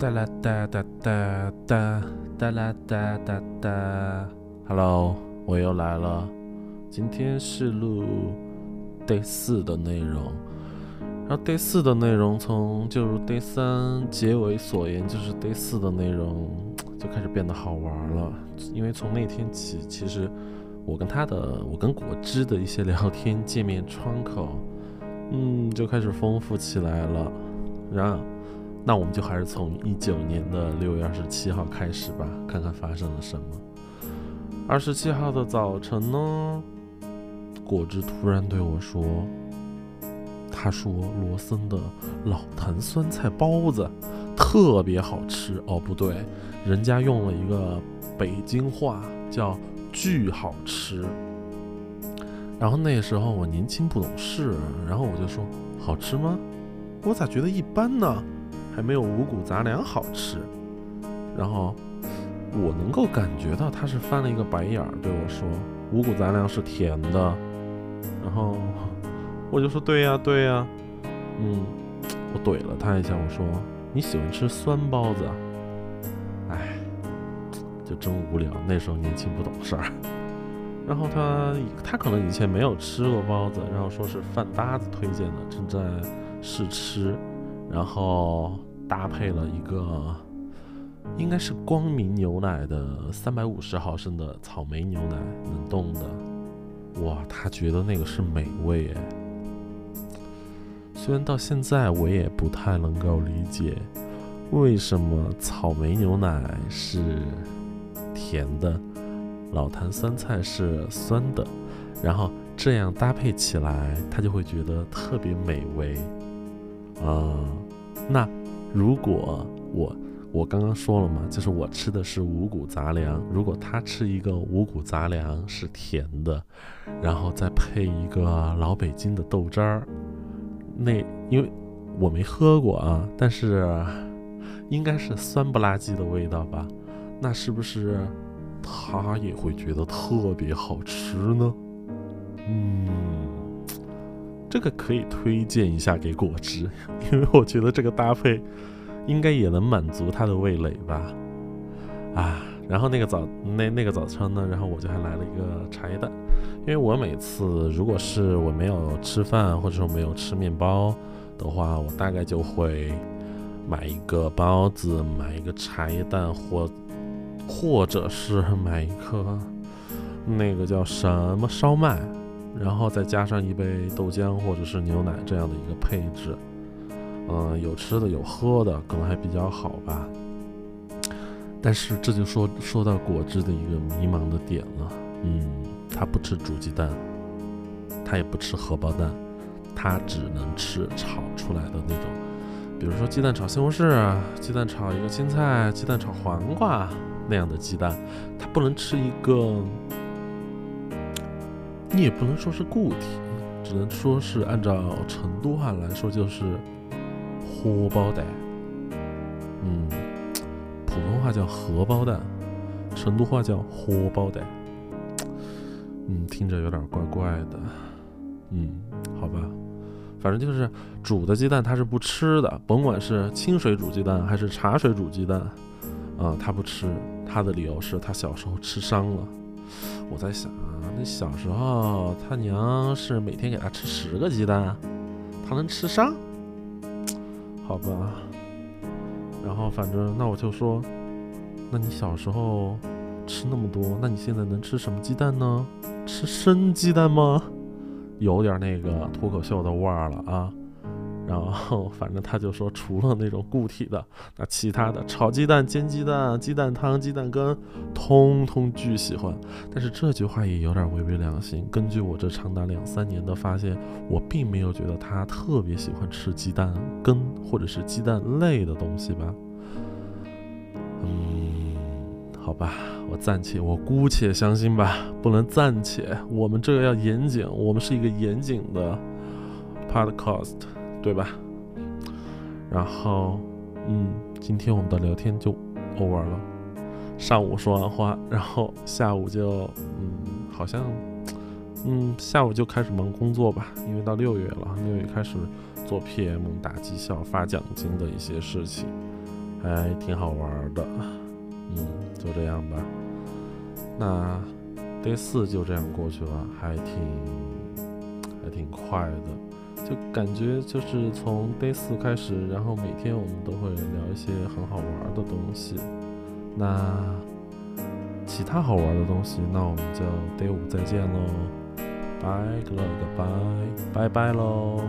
哒啦哒哒哒哒哒啦哒哒哒，Hello，我又来了。今天是录 Day 四的内容，然后 Day 四的内容从就如 Day 三结尾所言，就是 Day 四的内容 就开始变得好玩了。因为从那天起，其实我跟他的，我跟果汁的一些聊天界面窗口，嗯，就开始丰富起来了。然后。那我们就还是从一九年的六月二十七号开始吧，看看发生了什么。二十七号的早晨呢，果汁突然对我说：“他说罗森的老坛酸菜包子特别好吃。”哦，不对，人家用了一个北京话叫“巨好吃”。然后那时候我年轻不懂事，然后我就说：“好吃吗？我咋觉得一般呢？”还没有五谷杂粮好吃，然后我能够感觉到他是翻了一个白眼儿对我说：“五谷杂粮是甜的。”然后我就说：“对呀，对呀。”嗯，我怼了他一下，我说：“你喜欢吃酸包子？”哎，就真无聊。那时候年轻不懂事儿。然后他他可能以前没有吃过包子，然后说是饭搭子推荐的，正在试吃。然后搭配了一个，应该是光明牛奶的三百五十毫升的草莓牛奶冷冻的，哇，他觉得那个是美味哎。虽然到现在我也不太能够理解，为什么草莓牛奶是甜的，老坛酸菜是酸的，然后这样搭配起来，他就会觉得特别美味。啊，那如果我我刚刚说了嘛，就是我吃的是五谷杂粮，如果他吃一个五谷杂粮是甜的，然后再配一个老北京的豆汁儿，那因为我没喝过啊，但是应该是酸不拉几的味道吧？那是不是他也会觉得特别好吃呢？嗯。这个可以推荐一下给果汁，因为我觉得这个搭配应该也能满足他的味蕾吧。啊，然后那个早那那个早餐呢，然后我就还来了一个茶叶蛋，因为我每次如果是我没有吃饭或者说没有吃面包的话，我大概就会买一个包子，买一个茶叶蛋，或或者是买一颗那个叫什么烧麦。然后再加上一杯豆浆或者是牛奶这样的一个配置，嗯，有吃的有喝的，可能还比较好吧。但是这就说说到果汁的一个迷茫的点了，嗯，他不吃煮鸡蛋，他也不吃荷包蛋，他只能吃炒出来的那种，比如说鸡蛋炒西红柿，鸡蛋炒一个青菜，鸡蛋炒黄瓜那样的鸡蛋，他不能吃一个。你也不能说是固体，只能说是按照成都话来说就是荷包蛋。嗯，普通话叫荷包蛋，成都话叫荷包蛋。嗯，听着有点怪怪的。嗯，好吧，反正就是煮的鸡蛋他是不吃的，甭管是清水煮鸡蛋还是茶水煮鸡蛋，啊，他不吃。他的理由是他小时候吃伤了。我在想啊。那小时候，他娘是每天给他吃十个鸡蛋，他能吃上？好吧。然后反正那我就说，那你小时候吃那么多，那你现在能吃什么鸡蛋呢？吃生鸡蛋吗？有点那个脱口秀的味儿了啊。然后，反正他就说，除了那种固体的，那其他的炒鸡蛋、煎鸡蛋、鸡蛋汤、鸡蛋羹，通通巨喜欢。但是这句话也有点违背良心。根据我这长达两三年的发现，我并没有觉得他特别喜欢吃鸡蛋羹或者是鸡蛋类的东西吧。嗯，好吧，我暂且，我姑且相信吧，不能暂且。我们这个要严谨，我们是一个严谨的 podcast。对吧？然后，嗯，今天我们的聊天就 over 了。上午说完话，然后下午就，嗯，好像，嗯，下午就开始忙工作吧，因为到六月了，六月开始做 PM 打绩效、发奖金的一些事情。还挺好玩的。嗯，就这样吧。那 day 四就这样过去了，还挺还挺快的，就感觉就是从 day 四开始，然后每天我们都会聊一些很好玩的东西。那其他好玩的东西，那我们就 day 五再见喽，拜个了个拜，拜拜喽。